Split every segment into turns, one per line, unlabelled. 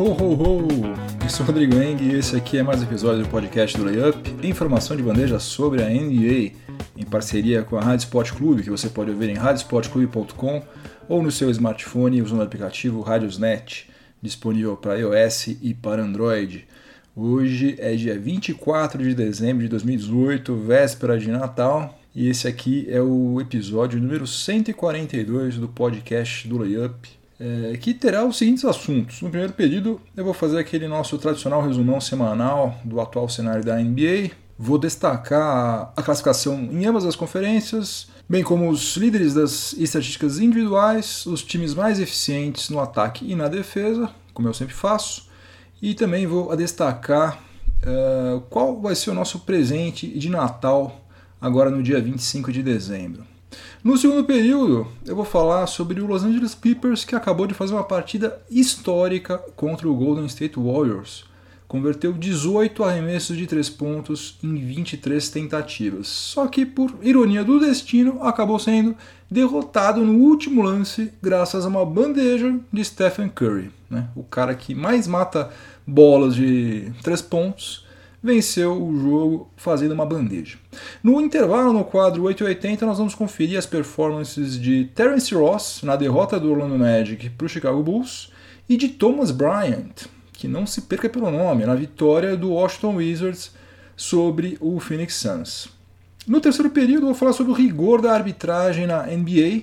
Ho, ho, ho! Eu sou o Rodrigo Eng e esse aqui é mais um episódio do podcast do Layup, informação de bandeja sobre a NBA, em parceria com a Rádio Sport Clube, que você pode ouvir em radiosportclube.com ou no seu smartphone usando o aplicativo Radiosnet, disponível para iOS e para Android. Hoje é dia 24 de dezembro de 2018, véspera de Natal, e esse aqui é o episódio número 142 do podcast do Layup é, que terá os seguintes assuntos. No primeiro período, eu vou fazer aquele nosso tradicional resumão semanal do atual cenário da NBA. Vou destacar a classificação em ambas as conferências, bem como os líderes das estatísticas individuais, os times mais eficientes no ataque e na defesa, como eu sempre faço, e também vou destacar uh, qual vai ser o nosso presente de Natal agora no dia 25 de dezembro. No segundo período, eu vou falar sobre o Los Angeles Clippers que acabou de fazer uma partida histórica contra o Golden State Warriors. Converteu 18 arremessos de 3 pontos em 23 tentativas. Só que, por ironia do destino, acabou sendo derrotado no último lance graças a uma bandeja de Stephen Curry, né? o cara que mais mata bolas de 3 pontos venceu o jogo fazendo uma bandeja. No intervalo, no quadro 880, nós vamos conferir as performances de Terence Ross na derrota do Orlando Magic para o Chicago Bulls e de Thomas Bryant, que não se perca pelo nome, na vitória do Washington Wizards sobre o Phoenix Suns. No terceiro período, vou falar sobre o rigor da arbitragem na NBA,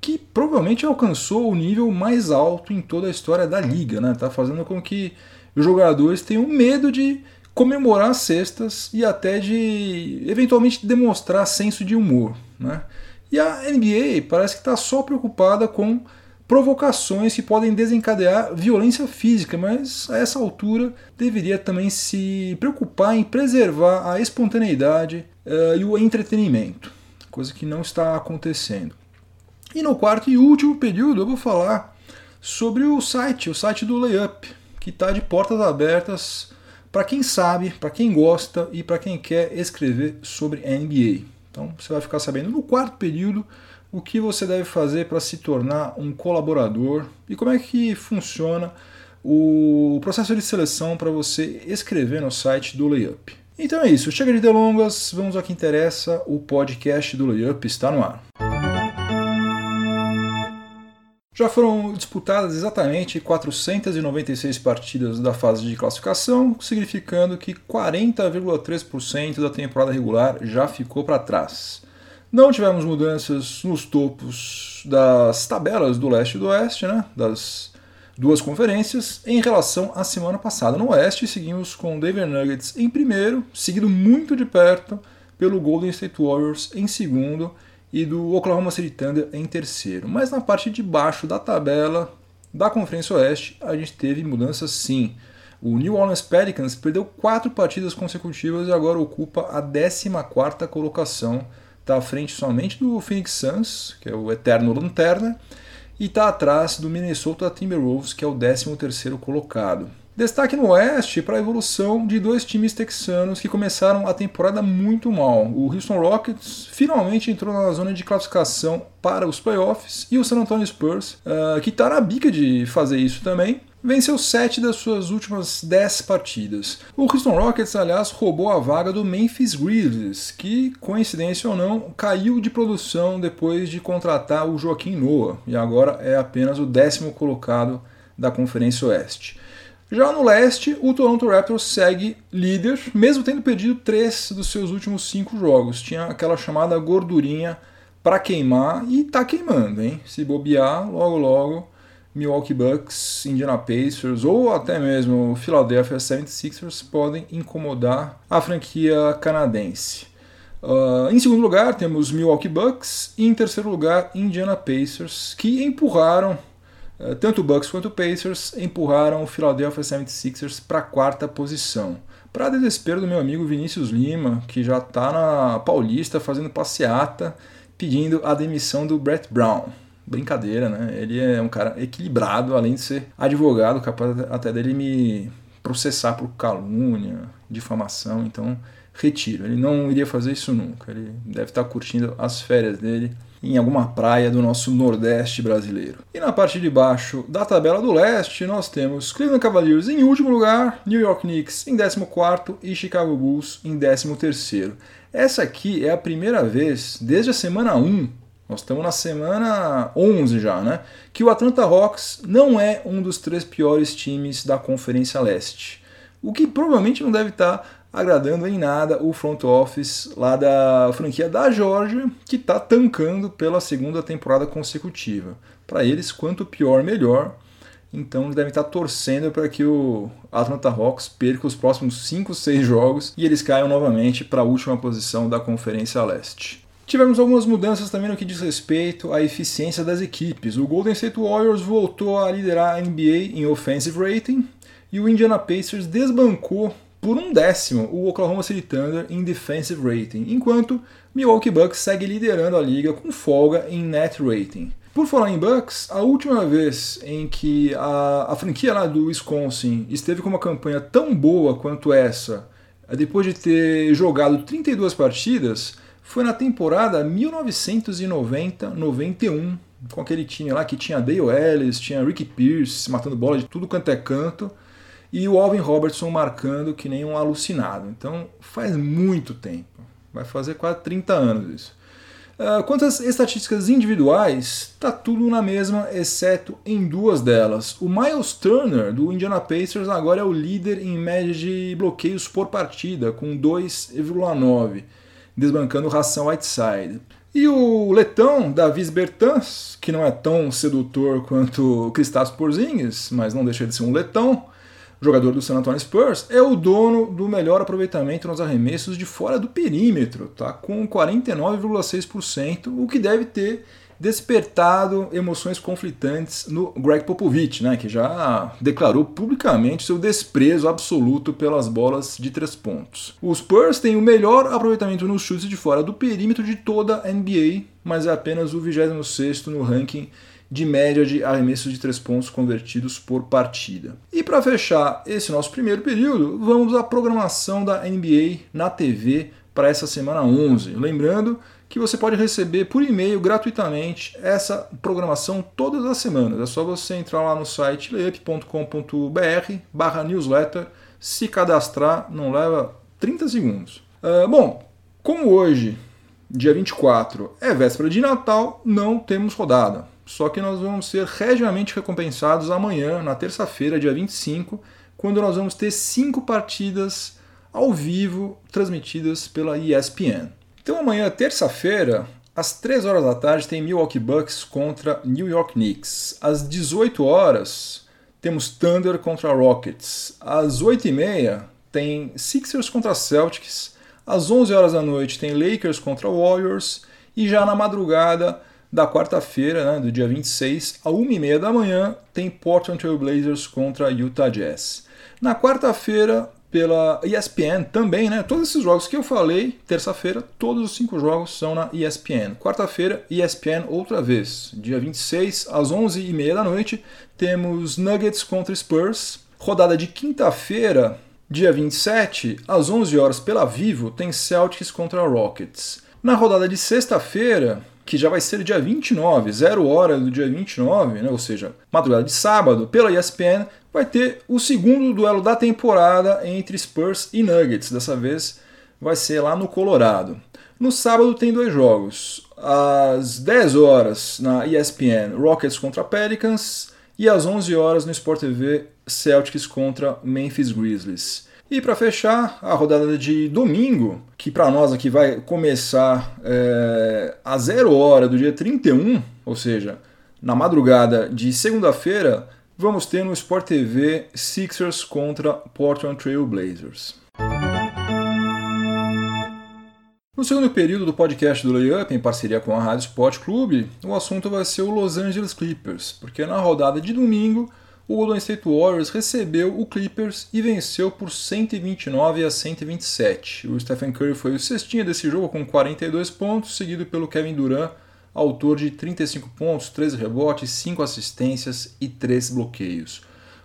que provavelmente alcançou o nível mais alto em toda a história da liga, né? Tá fazendo com que os jogadores tenham medo de comemorar as cestas e até de eventualmente demonstrar senso de humor. Né? E a NBA parece que está só preocupada com provocações que podem desencadear violência física, mas a essa altura deveria também se preocupar em preservar a espontaneidade uh, e o entretenimento, coisa que não está acontecendo. E no quarto e último período eu vou falar sobre o site, o site do Layup, que está de portas abertas para quem sabe, para quem gosta e para quem quer escrever sobre NBA. Então você vai ficar sabendo no quarto período o que você deve fazer para se tornar um colaborador e como é que funciona o processo de seleção para você escrever no site do Layup. Então é isso, chega de delongas, vamos ao que interessa, o podcast do Layup está no ar. Já foram disputadas exatamente 496 partidas da fase de classificação, significando que 40,3% da temporada regular já ficou para trás. Não tivemos mudanças nos topos das tabelas do leste e do oeste, né, das duas conferências, em relação à semana passada. No oeste, seguimos com o Denver Nuggets em primeiro, seguido muito de perto pelo Golden State Warriors em segundo e do Oklahoma City Thunder em terceiro. Mas na parte de baixo da tabela da Conferência Oeste, a gente teve mudanças sim. O New Orleans Pelicans perdeu quatro partidas consecutivas e agora ocupa a 14ª colocação. Está à frente somente do Phoenix Suns, que é o eterno lanterna, e está atrás do Minnesota Timberwolves, que é o 13º colocado. Destaque no Oeste para a evolução de dois times texanos que começaram a temporada muito mal. O Houston Rockets finalmente entrou na zona de classificação para os playoffs e o San Antonio Spurs, uh, que está na bica de fazer isso também, venceu sete das suas últimas dez partidas. O Houston Rockets, aliás, roubou a vaga do Memphis Grizzlies, que, coincidência ou não, caiu de produção depois de contratar o Joaquim Noah e agora é apenas o décimo colocado da Conferência Oeste. Já no leste, o Toronto Raptors segue líder, mesmo tendo perdido três dos seus últimos cinco jogos. Tinha aquela chamada gordurinha para queimar e tá queimando, hein? Se bobear, logo logo Milwaukee Bucks, Indiana Pacers ou até mesmo Philadelphia 76ers podem incomodar a franquia canadense. Uh, em segundo lugar, temos Milwaukee Bucks e em terceiro lugar, Indiana Pacers, que empurraram tanto o Bucks quanto o Pacers empurraram o Philadelphia 76ers para a quarta posição. Para desespero do meu amigo Vinícius Lima, que já está na Paulista fazendo passeata, pedindo a demissão do Brett Brown. Brincadeira, né? Ele é um cara equilibrado, além de ser advogado, capaz até dele me processar por calúnia, difamação. Então retiro. Ele não iria fazer isso nunca. Ele deve estar curtindo as férias dele em alguma praia do nosso Nordeste brasileiro. E na parte de baixo da tabela do leste, nós temos Cleveland Cavaliers em último lugar, New York Knicks em 14 e Chicago Bulls em 13. Essa aqui é a primeira vez desde a semana 1 nós estamos na semana 11 já, né? Que o Atlanta Hawks não é um dos três piores times da Conferência Leste. O que provavelmente não deve estar agradando em nada o front office lá da franquia da Georgia, que está tancando pela segunda temporada consecutiva. Para eles, quanto pior, melhor. Então eles devem estar torcendo para que o Atlanta Hawks perca os próximos 5, 6 jogos e eles caiam novamente para a última posição da Conferência Leste. Tivemos algumas mudanças também no que diz respeito à eficiência das equipes. O Golden State Warriors voltou a liderar a NBA em offensive rating e o Indiana Pacers desbancou por um décimo o Oklahoma City Thunder em defensive rating, enquanto Milwaukee Bucks segue liderando a liga com folga em net rating. Por falar em Bucks, a última vez em que a, a franquia lá do Wisconsin esteve com uma campanha tão boa quanto essa, depois de ter jogado 32 partidas, foi na temporada 1990-91, com aquele time lá que tinha Dale Ellis, tinha Ricky Pierce matando bola de tudo quanto é canto, e o Alvin Robertson marcando que nem um alucinado. Então faz muito tempo, vai fazer quase 30 anos isso. Uh, quanto às estatísticas individuais, tá tudo na mesma, exceto em duas delas. O Miles Turner, do Indiana Pacers, agora é o líder em média de bloqueios por partida, com 2,9, desbancando Ração Whiteside. E o letão, Davis Bertans, que não é tão sedutor quanto Kristaps Porzingis, mas não deixa de ser um letão, jogador do San Antonio Spurs, é o dono do melhor aproveitamento nos arremessos de fora do perímetro, tá? com 49,6%, o que deve ter despertado emoções conflitantes no Greg Popovich, né, que já declarou publicamente seu desprezo absoluto pelas bolas de três pontos. Os Spurs têm o melhor aproveitamento nos chutes de fora do perímetro de toda a NBA, mas é apenas o 26º no ranking de média de arremessos de três pontos convertidos por partida. E para fechar esse nosso primeiro período, vamos à programação da NBA na TV para essa semana 11. Lembrando que você pode receber por e-mail gratuitamente essa programação todas as semanas. É só você entrar lá no site layup.com.br barra newsletter, se cadastrar, não leva 30 segundos. Uh, bom, como hoje, dia 24, é véspera de Natal, não temos rodada. Só que nós vamos ser regiamente recompensados amanhã, na terça-feira, dia 25, quando nós vamos ter cinco partidas ao vivo transmitidas pela ESPN. Então amanhã, terça-feira, às 3 horas da tarde, tem Milwaukee Bucks contra New York Knicks. Às 18 horas, temos Thunder contra Rockets. Às 8h30, tem Sixers contra Celtics. Às 11 horas da noite, tem Lakers contra Warriors. E já na madrugada, da quarta-feira, né, do dia 26, a 1h30 da manhã, tem Portland Trail Blazers contra Utah Jazz. Na quarta-feira, pela ESPN também, né? Todos esses jogos que eu falei, terça-feira, todos os cinco jogos são na ESPN. Quarta-feira, ESPN outra vez. Dia 26, às 11h30 da noite, temos Nuggets contra Spurs. Rodada de quinta-feira, dia 27, às 11 horas pela Vivo, tem Celtics contra Rockets. Na rodada de sexta-feira, que já vai ser dia 29, zero hora do dia 29, né, ou seja, madrugada de sábado, pela ESPN, vai ter o segundo duelo da temporada entre Spurs e Nuggets. Dessa vez vai ser lá no Colorado. No sábado tem dois jogos. Às 10 horas na ESPN, Rockets contra Pelicans, e às 11 horas no Sport TV, Celtics contra Memphis Grizzlies. E para fechar, a rodada de domingo, que para nós aqui vai começar é, a zero hora do dia 31, ou seja, na madrugada de segunda-feira, vamos ter no Sport TV Sixers contra Portland Trail Blazers. No segundo período do podcast do Layup, em parceria com a Rádio Sport Clube, o assunto vai ser o Los Angeles Clippers, porque na rodada de domingo o Golden State Warriors recebeu o Clippers e venceu por 129 a 127. O Stephen Curry foi o cestinha desse jogo com 42 pontos, seguido pelo Kevin Durant, autor de 35 pontos, 13 rebotes, 5 assistências e 3 bloqueios.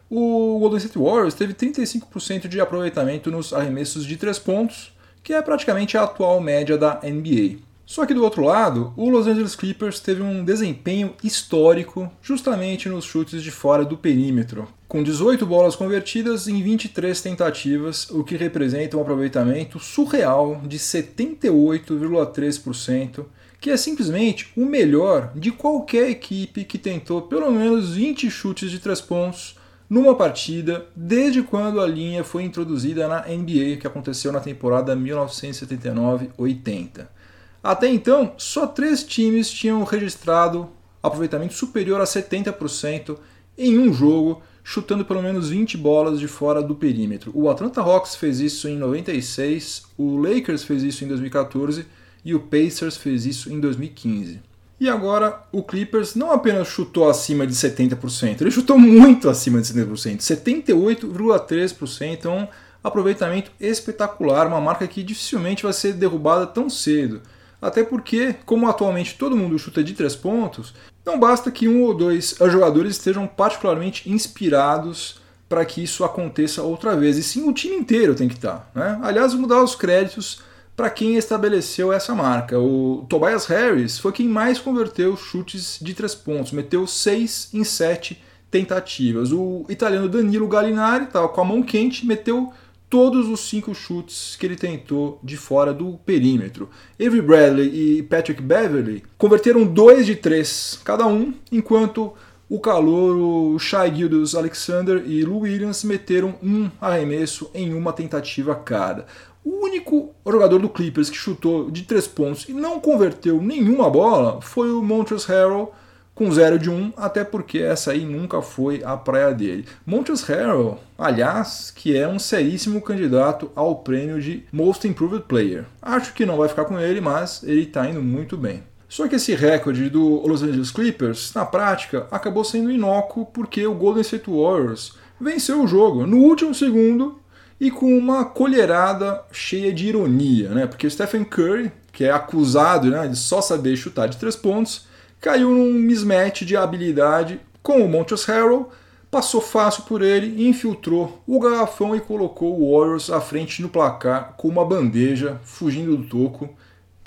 O Golden State Warriors teve 35% de aproveitamento nos arremessos de 3 pontos, que é praticamente a atual média da NBA. Só que do outro lado, o Los Angeles Clippers teve um desempenho histórico justamente nos chutes de fora do perímetro, com 18 bolas convertidas em 23 tentativas, o que representa um aproveitamento surreal de 78,3%, que é simplesmente o melhor de qualquer equipe que tentou pelo menos 20 chutes de 3 pontos numa partida desde quando a linha foi introduzida na NBA, que aconteceu na temporada 1979-80. Até então, só três times tinham registrado aproveitamento superior a 70% em um jogo, chutando pelo menos 20 bolas de fora do perímetro. O Atlanta Hawks fez isso em 96, o Lakers fez isso em 2014 e o Pacers fez isso em 2015. E agora o Clippers não apenas chutou acima de 70%, ele chutou muito acima de 70%, 78,3%, é um aproveitamento espetacular, uma marca que dificilmente vai ser derrubada tão cedo. Até porque, como atualmente todo mundo chuta de três pontos, não basta que um ou dois jogadores estejam particularmente inspirados para que isso aconteça outra vez. E sim, o time inteiro tem que estar. Né? Aliás, vou dar os créditos para quem estabeleceu essa marca. O Tobias Harris foi quem mais converteu chutes de três pontos, meteu seis em sete tentativas. O italiano Danilo Gallinari estava com a mão quente, meteu todos os cinco chutes que ele tentou de fora do perímetro. Avery Bradley e Patrick Beverly converteram dois de três cada um, enquanto o calor, o Shai Gildas Alexander e Lou Williams meteram um arremesso em uma tentativa cada. O único jogador do Clippers que chutou de três pontos e não converteu nenhuma bola foi o Montrezl Harrell, com 0 de 1, um, até porque essa aí nunca foi a praia dele. Montrezl Harrell, aliás, que é um seríssimo candidato ao prêmio de Most Improved Player. Acho que não vai ficar com ele, mas ele está indo muito bem. Só que esse recorde do Los Angeles Clippers, na prática, acabou sendo inócuo porque o Golden State Warriors venceu o jogo no último segundo e com uma colherada cheia de ironia, né? Porque Stephen Curry, que é acusado né, de só saber chutar de três pontos, caiu num mismatch de habilidade com o Montrezl Harrell, passou fácil por ele, infiltrou o garrafão e colocou o Warriors à frente no placar com uma bandeja, fugindo do toco,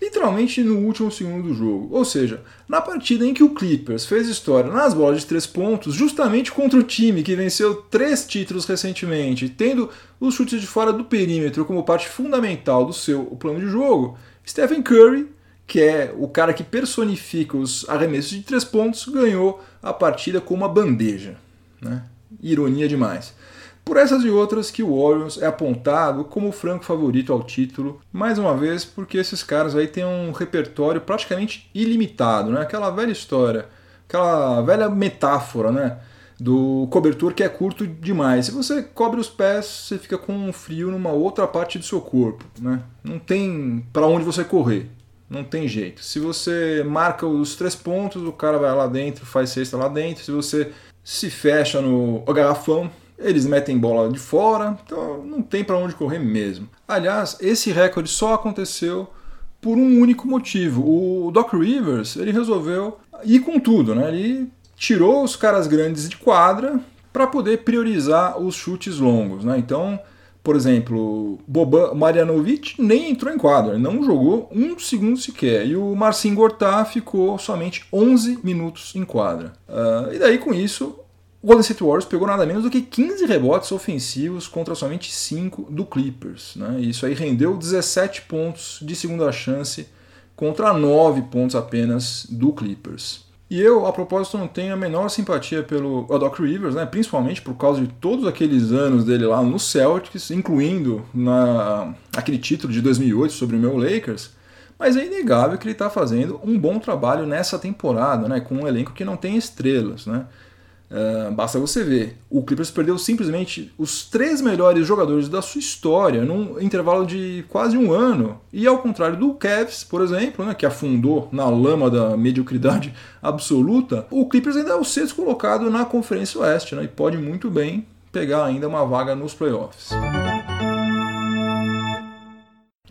literalmente no último segundo do jogo. Ou seja, na partida em que o Clippers fez história nas bolas de três pontos, justamente contra o time que venceu três títulos recentemente, tendo os chutes de fora do perímetro como parte fundamental do seu plano de jogo, Stephen Curry que é o cara que personifica os arremessos de três pontos, ganhou a partida com uma bandeja. Né? Ironia demais. Por essas e outras que o Warriors é apontado como o franco favorito ao título, mais uma vez porque esses caras aí têm um repertório praticamente ilimitado, né? Aquela velha história, aquela velha metáfora, né? Do cobertor que é curto demais. Se você cobre os pés, você fica com um frio numa outra parte do seu corpo, né? Não tem para onde você correr. Não tem jeito. Se você marca os três pontos, o cara vai lá dentro, faz cesta lá dentro. Se você se fecha no garrafão, eles metem bola de fora. Então não tem para onde correr mesmo. Aliás, esse recorde só aconteceu por um único motivo. O Doc Rivers ele resolveu ir com tudo, né? Ele tirou os caras grandes de quadra para poder priorizar os chutes longos, né? Então por exemplo, Boban Marjanovic nem entrou em quadra, não jogou um segundo sequer. E o Marcin Gortá ficou somente 11 minutos em quadra. Uh, e daí com isso, o Golden State Warriors pegou nada menos do que 15 rebotes ofensivos contra somente 5 do Clippers. Né? E isso aí rendeu 17 pontos de segunda chance contra 9 pontos apenas do Clippers. E eu, a propósito, não tenho a menor simpatia pelo Doc Rivers, né? principalmente por causa de todos aqueles anos dele lá no Celtics, incluindo na, aquele título de 2008 sobre o meu Lakers. Mas é inegável que ele está fazendo um bom trabalho nessa temporada, né? com um elenco que não tem estrelas. Né? Uh, basta você ver. O Clippers perdeu simplesmente os três melhores jogadores da sua história num intervalo de quase um ano. E ao contrário do Cavs, por exemplo, né, que afundou na lama da mediocridade absoluta, o Clippers ainda é o sexto colocado na Conferência Oeste né, e pode muito bem pegar ainda uma vaga nos playoffs.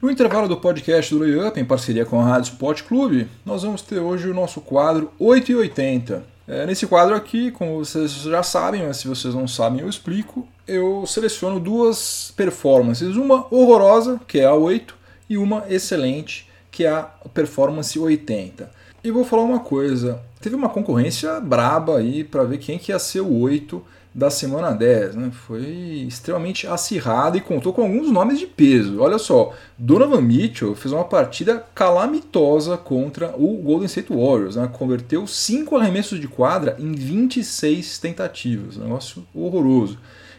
No intervalo do podcast do Layup, em parceria com a Rádio Sport Clube, nós vamos ter hoje o nosso quadro 880 é, nesse quadro aqui, como vocês já sabem, mas se vocês não sabem eu explico, eu seleciono duas performances, uma horrorosa, que é a 8, e uma excelente, que é a Performance 80. E vou falar uma coisa, teve uma concorrência braba aí para ver quem que ia ser o 8 da semana 10, né? Foi extremamente acirrado e contou com alguns nomes de peso. Olha só, Donovan Mitchell fez uma partida calamitosa contra o Golden State Warriors, né? Converteu 5 arremessos de quadra em 26 tentativas, negócio horroroso.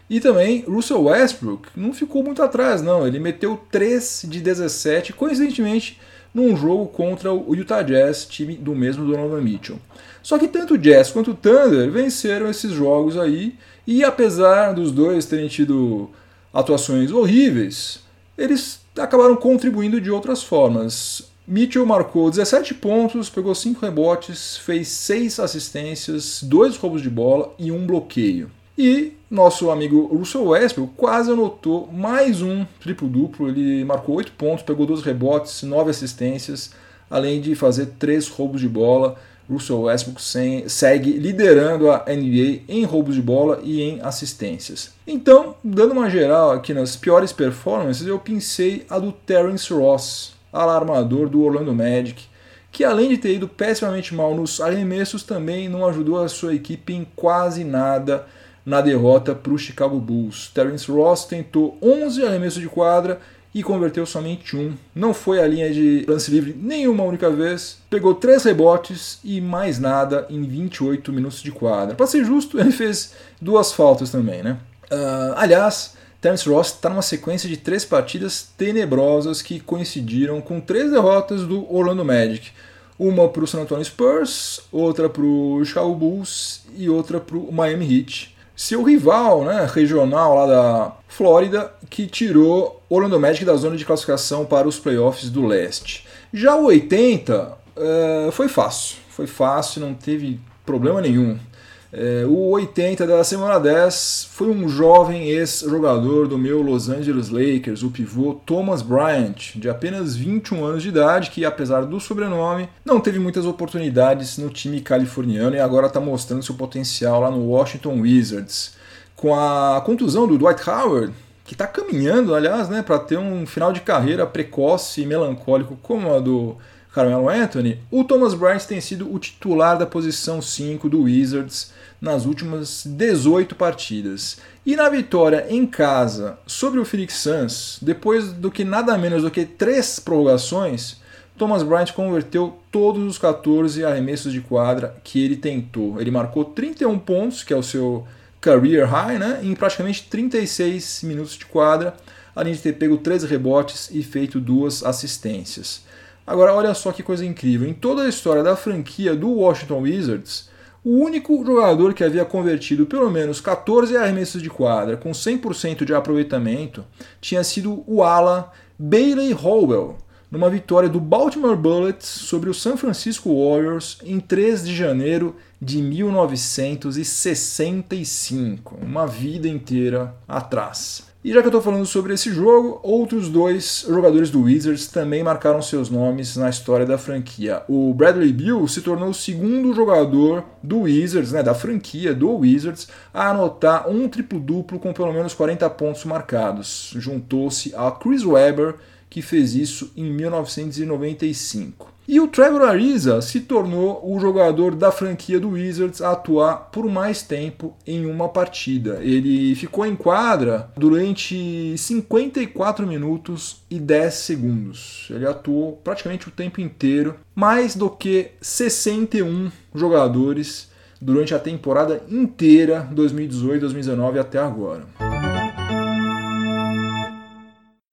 E também Russell Westbrook não ficou muito atrás, não. Ele meteu 3 de 17, coincidentemente num jogo contra o Utah Jazz, time do mesmo Donovan Mitchell. Só que tanto o Jazz quanto o Thunder venceram esses jogos aí, e apesar dos dois terem tido atuações horríveis, eles acabaram contribuindo de outras formas. Mitchell marcou 17 pontos, pegou 5 rebotes, fez 6 assistências, 2 roubos de bola e um bloqueio. E nosso amigo Russell Westbrook quase anotou mais um triplo-duplo. Ele marcou 8 pontos, pegou 2 rebotes, 9 assistências, além de fazer 3 roubos de bola. Russell Westbrook segue liderando a NBA em roubos de bola e em assistências. Então, dando uma geral aqui nas piores performances, eu pensei a do Terence Ross, alarmador do Orlando Magic, que além de ter ido pessimamente mal nos arremessos, também não ajudou a sua equipe em quase nada na derrota para o Chicago Bulls. Terence Ross tentou 11 arremessos de quadra e converteu somente um. Não foi a linha de lance livre nenhuma única vez. Pegou três rebotes e mais nada em 28 minutos de quadra. Para ser justo, ele fez duas faltas também, né? Uh, aliás, Terence Ross está numa sequência de três partidas tenebrosas que coincidiram com três derrotas do Orlando Magic. Uma para o San Antonio Spurs, outra para o Chicago Bulls e outra para o Miami Heat seu rival né, regional lá da Flórida, que tirou Orlando Magic da zona de classificação para os playoffs do leste. Já o 80 uh, eh, foi fácil, foi fácil, não teve problema nenhum. É, o 80 da semana 10 foi um jovem ex-jogador do meu Los Angeles Lakers, o pivô Thomas Bryant, de apenas 21 anos de idade, que apesar do sobrenome, não teve muitas oportunidades no time californiano e agora está mostrando seu potencial lá no Washington Wizards. Com a contusão do Dwight Howard, que está caminhando, aliás, né, para ter um final de carreira precoce e melancólico como a do Carmelo Anthony, o Thomas Bryant tem sido o titular da posição 5 do Wizards nas últimas 18 partidas. E na vitória em casa sobre o Phoenix Suns, depois do que nada menos do que três prorrogações, Thomas Bryant converteu todos os 14 arremessos de quadra que ele tentou. Ele marcou 31 pontos, que é o seu career high, né, em praticamente 36 minutos de quadra, além de ter pego 13 rebotes e feito duas assistências. Agora, olha só que coisa incrível. Em toda a história da franquia do Washington Wizards, o único jogador que havia convertido pelo menos 14 arremessos de quadra com 100% de aproveitamento tinha sido o ala Bailey Howell, numa vitória do Baltimore Bullets sobre o San Francisco Warriors em 3 de janeiro de 1965, uma vida inteira atrás. E já que eu estou falando sobre esse jogo, outros dois jogadores do Wizards também marcaram seus nomes na história da franquia. O Bradley Beal se tornou o segundo jogador do Wizards, né, da franquia do Wizards, a anotar um triplo-duplo com pelo menos 40 pontos marcados. Juntou-se a Chris Webber, que fez isso em 1995. E o Trevor Ariza se tornou o jogador da franquia do Wizards a atuar por mais tempo em uma partida. Ele ficou em quadra durante 54 minutos e 10 segundos. Ele atuou praticamente o tempo inteiro, mais do que 61 jogadores durante a temporada inteira 2018-2019 até agora.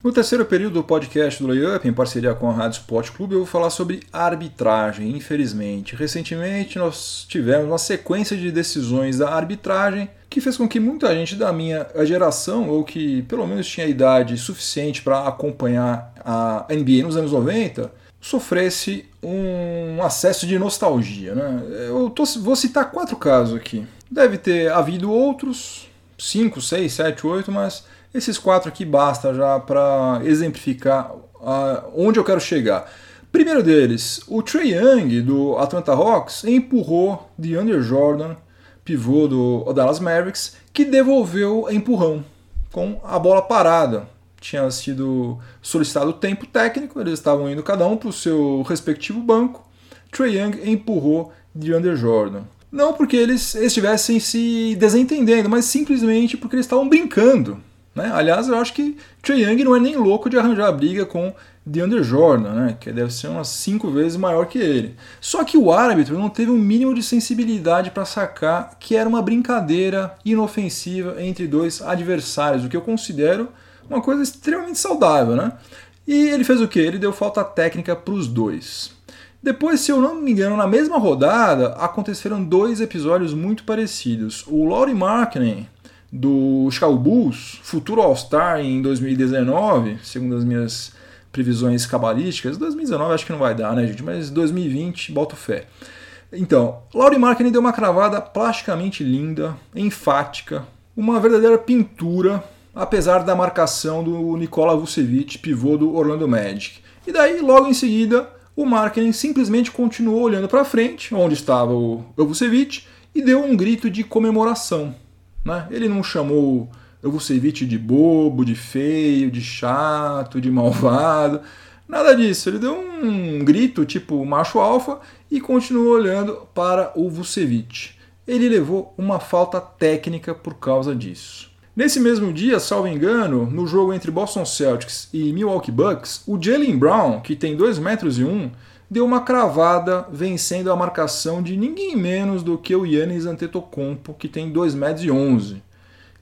No terceiro período do podcast do Layup, em parceria com a Rádio Sport Clube, eu vou falar sobre arbitragem, infelizmente. Recentemente nós tivemos uma sequência de decisões da arbitragem que fez com que muita gente da minha geração, ou que pelo menos tinha idade suficiente para acompanhar a NBA nos anos 90, sofresse um acesso de nostalgia. Né? Eu tô, vou citar quatro casos aqui. Deve ter havido outros, cinco, seis, sete, oito, mas esses quatro aqui basta já para exemplificar uh, onde eu quero chegar. Primeiro deles, o Trey Young do Atlanta Hawks empurrou DeAndre Jordan, pivô do Dallas Mavericks, que devolveu empurrão com a bola parada. tinha sido solicitado tempo técnico, eles estavam indo cada um para o seu respectivo banco. Trey Young empurrou DeAndre Jordan. Não porque eles estivessem se desentendendo, mas simplesmente porque eles estavam brincando. Né? Aliás, eu acho que Trey Young não é nem louco de arranjar a briga com DeAndre Jordan, né? que deve ser umas cinco vezes maior que ele. Só que o árbitro não teve um mínimo de sensibilidade para sacar que era uma brincadeira inofensiva entre dois adversários, o que eu considero uma coisa extremamente saudável. Né? E ele fez o que? Ele deu falta técnica para os dois. Depois, se eu não me engano, na mesma rodada aconteceram dois episódios muito parecidos. O Laurie Markkinen, do Chicago Bulls, futuro All-Star em 2019, segundo as minhas previsões cabalísticas. 2019 acho que não vai dar, né, gente? Mas 2020, boto fé. Então, Laurie Markkinen deu uma cravada plasticamente linda, enfática, uma verdadeira pintura, apesar da marcação do Nikola Vucevic, pivô do Orlando Magic. E daí, logo em seguida, o Markkinen simplesmente continuou olhando para frente, onde estava o Vucevic, e deu um grito de comemoração. Né? Ele não chamou Vucevic de bobo, de feio, de chato, de malvado, nada disso. Ele deu um grito tipo macho alfa e continuou olhando para o Vucevic. Ele levou uma falta técnica por causa disso. Nesse mesmo dia, salvo engano, no jogo entre Boston Celtics e Milwaukee Bucks, o Jalen Brown, que tem 2 metros e 1, deu uma cravada vencendo a marcação de ninguém menos do que o Yannis Antetokounmpo, que tem 2 metros e 11.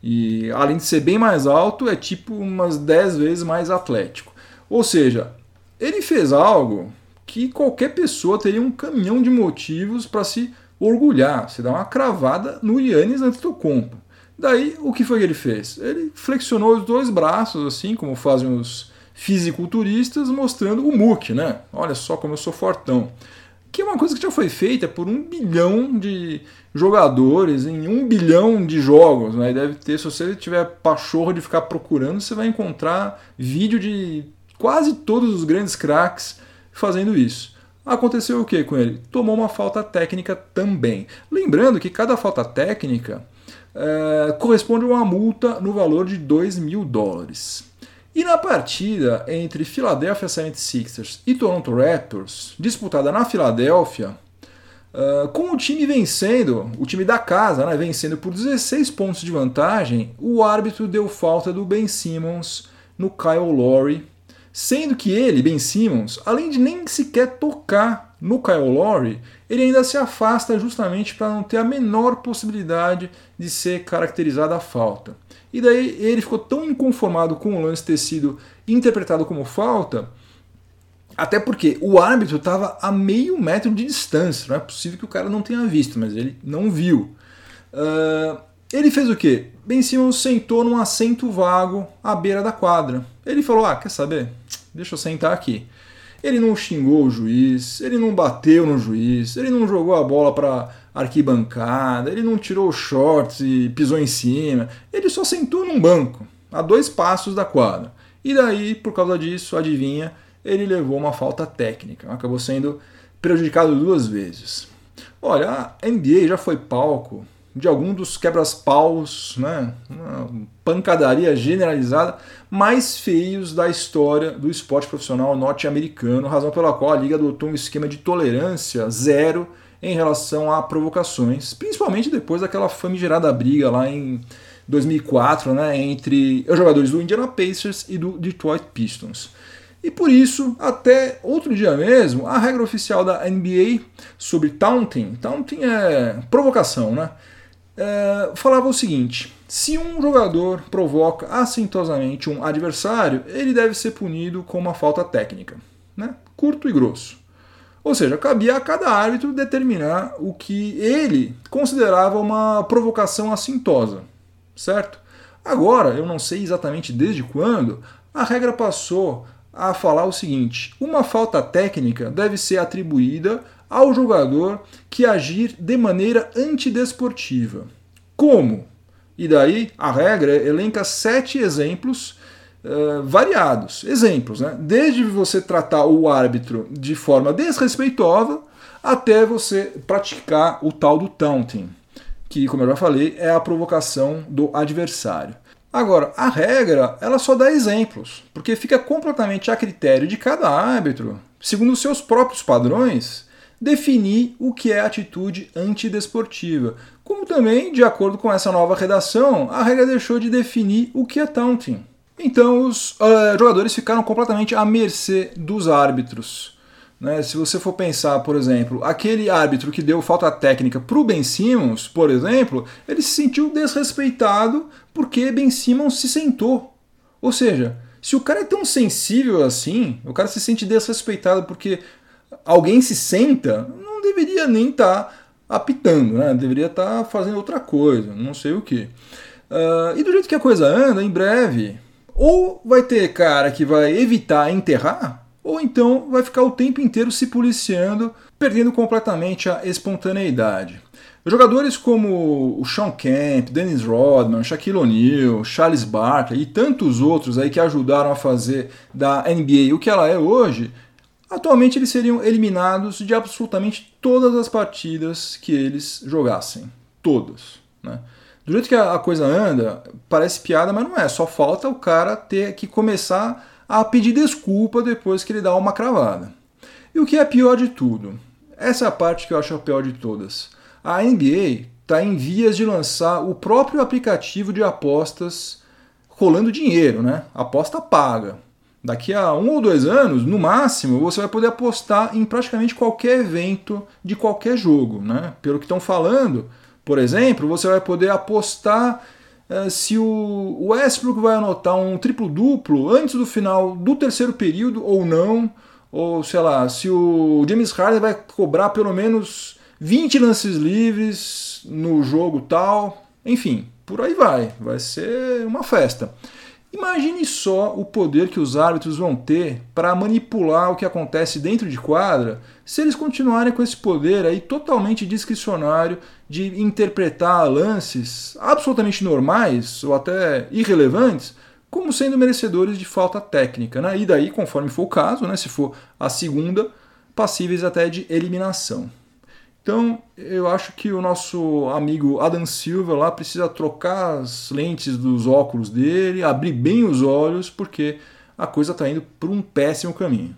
E além de ser bem mais alto, é tipo umas 10 vezes mais atlético. Ou seja, ele fez algo que qualquer pessoa teria um caminhão de motivos para se orgulhar, se dar uma cravada no Yannis Antetokounmpo. Daí, o que foi que ele fez? Ele flexionou os dois braços, assim como fazem os fisiculturistas, mostrando o muque, né? Olha só como eu sou fortão. Que é uma coisa que já foi feita por um bilhão de jogadores em um bilhão de jogos. Né? Deve ter, se você tiver pachorra de ficar procurando, você vai encontrar vídeo de quase todos os grandes craques fazendo isso. Aconteceu o que com ele? Tomou uma falta técnica também. Lembrando que cada falta técnica é, corresponde a uma multa no valor de 2 mil dólares. E na partida entre Philadelphia 76ers e Toronto Raptors, disputada na Filadélfia, uh, com o time vencendo, o time da casa, né, vencendo por 16 pontos de vantagem, o árbitro deu falta do Ben Simmons no Kyle Lowry, sendo que ele, Ben Simmons, além de nem sequer tocar no Kyle Lowry, ele ainda se afasta justamente para não ter a menor possibilidade de ser caracterizada a falta. E daí ele ficou tão inconformado com o lance ter sido interpretado como falta, até porque o árbitro estava a meio metro de distância. Não é possível que o cara não tenha visto, mas ele não viu. Uh, ele fez o quê? Ben Simmons sentou num assento vago à beira da quadra. Ele falou: Ah, quer saber? Deixa eu sentar aqui. Ele não xingou o juiz, ele não bateu no juiz, ele não jogou a bola para arquibancada, ele não tirou shorts e pisou em cima, ele só sentou num banco, a dois passos da quadra. E daí, por causa disso, adivinha, ele levou uma falta técnica, acabou sendo prejudicado duas vezes. Olha, a NBA já foi palco de algum dos quebras-paus, né, uma pancadaria generalizada mais feios da história do esporte profissional norte-americano, razão pela qual a liga adotou um esquema de tolerância zero em relação a provocações, principalmente depois daquela famigerada briga lá em 2004, né, entre os jogadores do Indiana Pacers e do Detroit Pistons. E por isso, até outro dia mesmo, a regra oficial da NBA sobre taunting, taunting é provocação, né? É, falava o seguinte: se um jogador provoca assintosamente um adversário, ele deve ser punido com uma falta técnica, né? curto e grosso. Ou seja, cabia a cada árbitro determinar o que ele considerava uma provocação assintosa, certo? Agora, eu não sei exatamente desde quando, a regra passou a falar o seguinte: uma falta técnica deve ser atribuída ao jogador que agir de maneira antidesportiva. Como? E daí a regra elenca sete exemplos uh, variados. Exemplos, né? Desde você tratar o árbitro de forma desrespeitosa até você praticar o tal do taunting, que, como eu já falei, é a provocação do adversário. Agora, a regra, ela só dá exemplos, porque fica completamente a critério de cada árbitro, segundo os seus próprios padrões, definir o que é atitude antidesportiva. Como também, de acordo com essa nova redação, a regra deixou de definir o que é taunting. Então, os uh, jogadores ficaram completamente à mercê dos árbitros. Né? Se você for pensar, por exemplo, aquele árbitro que deu falta técnica para o Ben Simmons, por exemplo, ele se sentiu desrespeitado porque Ben Simmons se sentou. Ou seja, se o cara é tão sensível assim, o cara se sente desrespeitado porque alguém se senta, não deveria nem estar tá apitando, né? deveria estar tá fazendo outra coisa, não sei o que. Uh, e do jeito que a coisa anda, em breve, ou vai ter cara que vai evitar enterrar, ou então vai ficar o tempo inteiro se policiando, perdendo completamente a espontaneidade. Jogadores como o Sean Kemp, Dennis Rodman, Shaquille O'Neal, Charles Barkley e tantos outros aí que ajudaram a fazer da NBA o que ela é hoje, atualmente eles seriam eliminados de absolutamente todas as partidas que eles jogassem. Todas. Né? Do jeito que a coisa anda, parece piada, mas não é. Só falta o cara ter que começar a pedir desculpa depois que ele dá uma cravada. E o que é pior de tudo? Essa é a parte que eu acho a pior de todas. A NBA está em vias de lançar o próprio aplicativo de apostas rolando dinheiro, né? Aposta paga. Daqui a um ou dois anos, no máximo, você vai poder apostar em praticamente qualquer evento de qualquer jogo, né? Pelo que estão falando, por exemplo, você vai poder apostar se o Westbrook vai anotar um triplo-duplo antes do final do terceiro período ou não, ou sei lá, se o James Harden vai cobrar pelo menos 20 lances livres no jogo tal, enfim, por aí vai, vai ser uma festa. Imagine só o poder que os árbitros vão ter para manipular o que acontece dentro de quadra se eles continuarem com esse poder aí totalmente discricionário de interpretar lances absolutamente normais ou até irrelevantes como sendo merecedores de falta técnica. Né? E daí, conforme for o caso, né, se for a segunda, passíveis até de eliminação. Então, eu acho que o nosso amigo Adam Silva lá precisa trocar as lentes dos óculos dele, abrir bem os olhos, porque a coisa está indo por um péssimo caminho.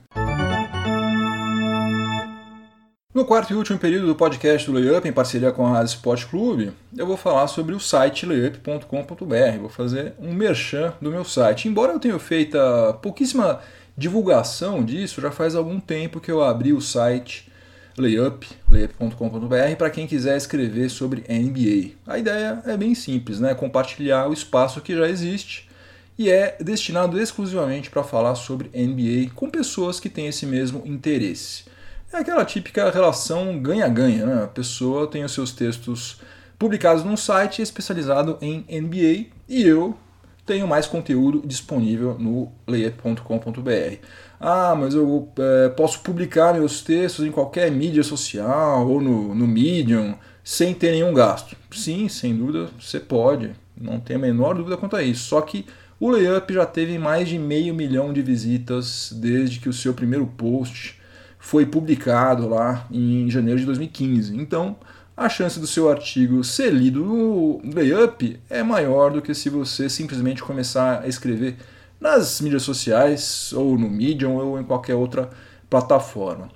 No quarto e último período do podcast do Layup, em parceria com a Rádio Sport Clube, eu vou falar sobre o site layup.com.br. Vou fazer um merchan do meu site. Embora eu tenha feito pouquíssima divulgação disso, já faz algum tempo que eu abri o site layup, layup.com.br, para quem quiser escrever sobre NBA. A ideia é bem simples, né? compartilhar o espaço que já existe e é destinado exclusivamente para falar sobre NBA com pessoas que têm esse mesmo interesse. É aquela típica relação ganha-ganha, né? A pessoa tem os seus textos publicados num site especializado em NBA e eu tenho mais conteúdo disponível no layup.com.br. Ah, mas eu é, posso publicar meus textos em qualquer mídia social ou no, no Medium sem ter nenhum gasto. Sim, sem dúvida você pode, não tem a menor dúvida quanto a isso. Só que o Layup já teve mais de meio milhão de visitas desde que o seu primeiro post foi publicado lá em janeiro de 2015. Então, a chance do seu artigo ser lido no Layup é maior do que se você simplesmente começar a escrever nas mídias sociais, ou no Medium, ou em qualquer outra plataforma.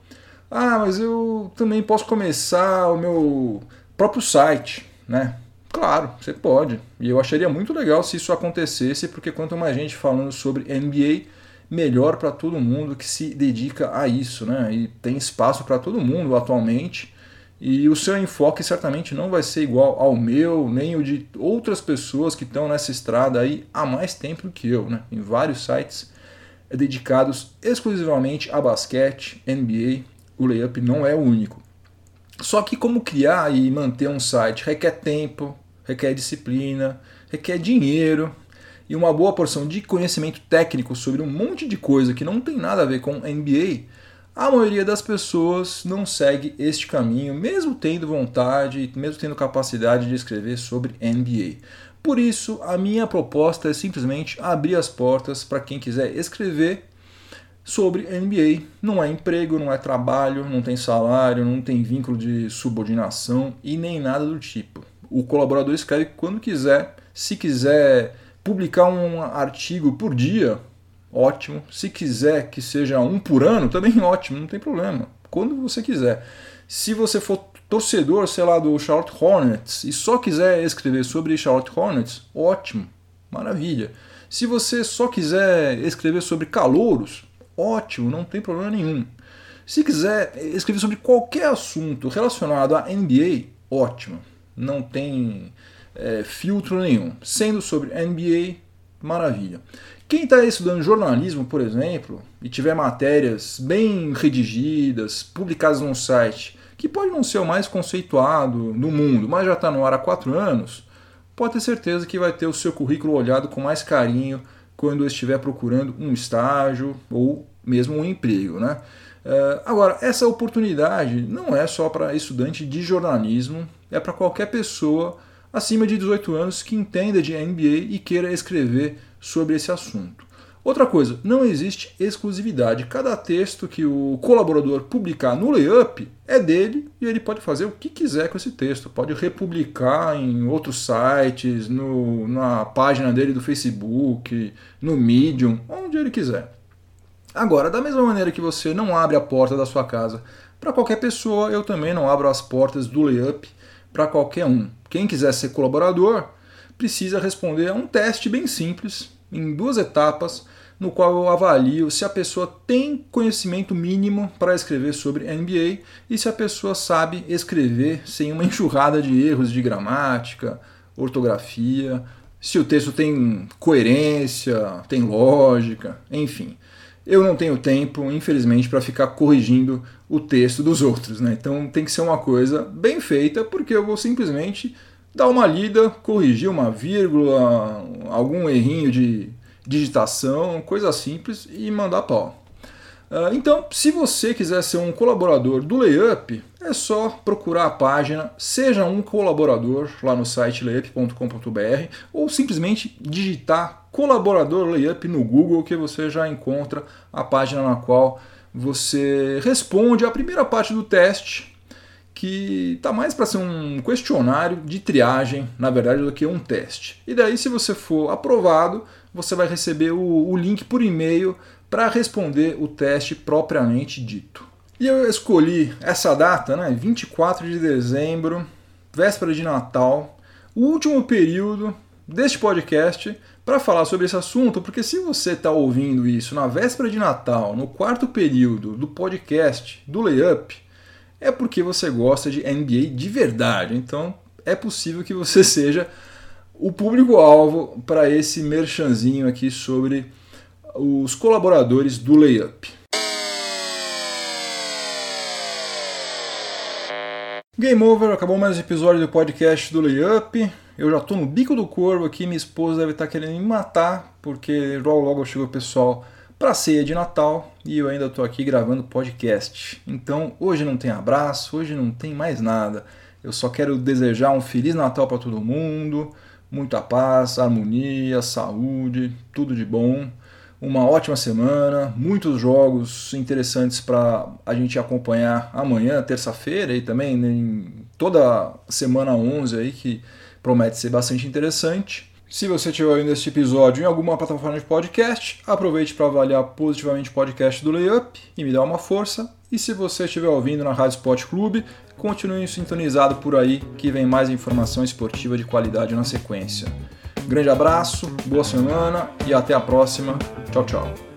Ah, mas eu também posso começar o meu próprio site, né? Claro, você pode. E eu acharia muito legal se isso acontecesse, porque quanto mais gente falando sobre NBA, melhor para todo mundo que se dedica a isso, né? E tem espaço para todo mundo atualmente. E o seu enfoque certamente não vai ser igual ao meu, nem o de outras pessoas que estão nessa estrada aí há mais tempo que eu, né? Em vários sites dedicados exclusivamente a basquete, NBA, o layup não é o único. Só que como criar e manter um site requer tempo, requer disciplina, requer dinheiro e uma boa porção de conhecimento técnico sobre um monte de coisa que não tem nada a ver com NBA a maioria das pessoas não segue este caminho, mesmo tendo vontade, mesmo tendo capacidade de escrever sobre NBA. Por isso, a minha proposta é simplesmente abrir as portas para quem quiser escrever sobre NBA. Não é emprego, não é trabalho, não tem salário, não tem vínculo de subordinação e nem nada do tipo. O colaborador escreve quando quiser, se quiser publicar um artigo por dia, ótimo. Se quiser que seja um por ano, também ótimo, não tem problema. Quando você quiser. Se você for torcedor, sei lá, do Charlotte Hornets e só quiser escrever sobre Charlotte Hornets, ótimo, maravilha. Se você só quiser escrever sobre calouros, ótimo, não tem problema nenhum. Se quiser escrever sobre qualquer assunto relacionado à NBA, ótimo, não tem é, filtro nenhum. Sendo sobre NBA, maravilha. Quem está estudando jornalismo, por exemplo, e tiver matérias bem redigidas, publicadas no site, que pode não ser o mais conceituado no mundo, mas já está no ar há quatro anos, pode ter certeza que vai ter o seu currículo olhado com mais carinho quando estiver procurando um estágio ou mesmo um emprego. Né? Uh, agora, essa oportunidade não é só para estudante de jornalismo, é para qualquer pessoa acima de 18 anos que entenda de MBA e queira escrever sobre esse assunto. Outra coisa, não existe exclusividade. Cada texto que o colaborador publicar no layup é dele e ele pode fazer o que quiser com esse texto. Pode republicar em outros sites, no, na página dele do Facebook, no Medium, onde ele quiser. Agora, da mesma maneira que você não abre a porta da sua casa para qualquer pessoa, eu também não abro as portas do layup para qualquer um. Quem quiser ser colaborador precisa responder a um teste bem simples, em duas etapas, no qual eu avalio se a pessoa tem conhecimento mínimo para escrever sobre NBA e se a pessoa sabe escrever sem uma enxurrada de erros de gramática, ortografia, se o texto tem coerência, tem lógica, enfim eu não tenho tempo, infelizmente, para ficar corrigindo o texto dos outros. Né? Então tem que ser uma coisa bem feita, porque eu vou simplesmente dar uma lida, corrigir uma vírgula, algum errinho de digitação, coisa simples e mandar pau. Ah, então, se você quiser ser um colaborador do Layup, é só procurar a página Seja um Colaborador lá no site layup.com.br ou simplesmente digitar Colaborador Layup no Google que você já encontra a página na qual você responde a primeira parte do teste, que está mais para ser um questionário de triagem, na verdade, do que um teste. E daí, se você for aprovado, você vai receber o, o link por e-mail para responder o teste propriamente dito. E eu escolhi essa data, né, 24 de dezembro, véspera de Natal, o último período deste podcast para falar sobre esse assunto, porque se você está ouvindo isso na véspera de Natal, no quarto período do podcast do Layup, é porque você gosta de NBA de verdade. Então é possível que você seja o público-alvo para esse merchanzinho aqui sobre os colaboradores do Layup. Game over, acabou mais um episódio do podcast do Layup. Eu já estou no bico do corvo aqui, minha esposa deve estar tá querendo me matar, porque logo logo chegou o pessoal para ceia de Natal e eu ainda estou aqui gravando podcast. Então hoje não tem abraço, hoje não tem mais nada. Eu só quero desejar um Feliz Natal para todo mundo, muita paz, harmonia, saúde, tudo de bom uma ótima semana, muitos jogos interessantes para a gente acompanhar amanhã, terça-feira e também em toda semana 11 aí que promete ser bastante interessante. Se você estiver ouvindo este episódio em alguma plataforma de podcast, aproveite para avaliar positivamente o podcast do Layup e me dá uma força. E se você estiver ouvindo na Rádio Sport Clube, continue sintonizado por aí que vem mais informação esportiva de qualidade na sequência. Grande abraço, boa semana e até a próxima. Tchau, tchau.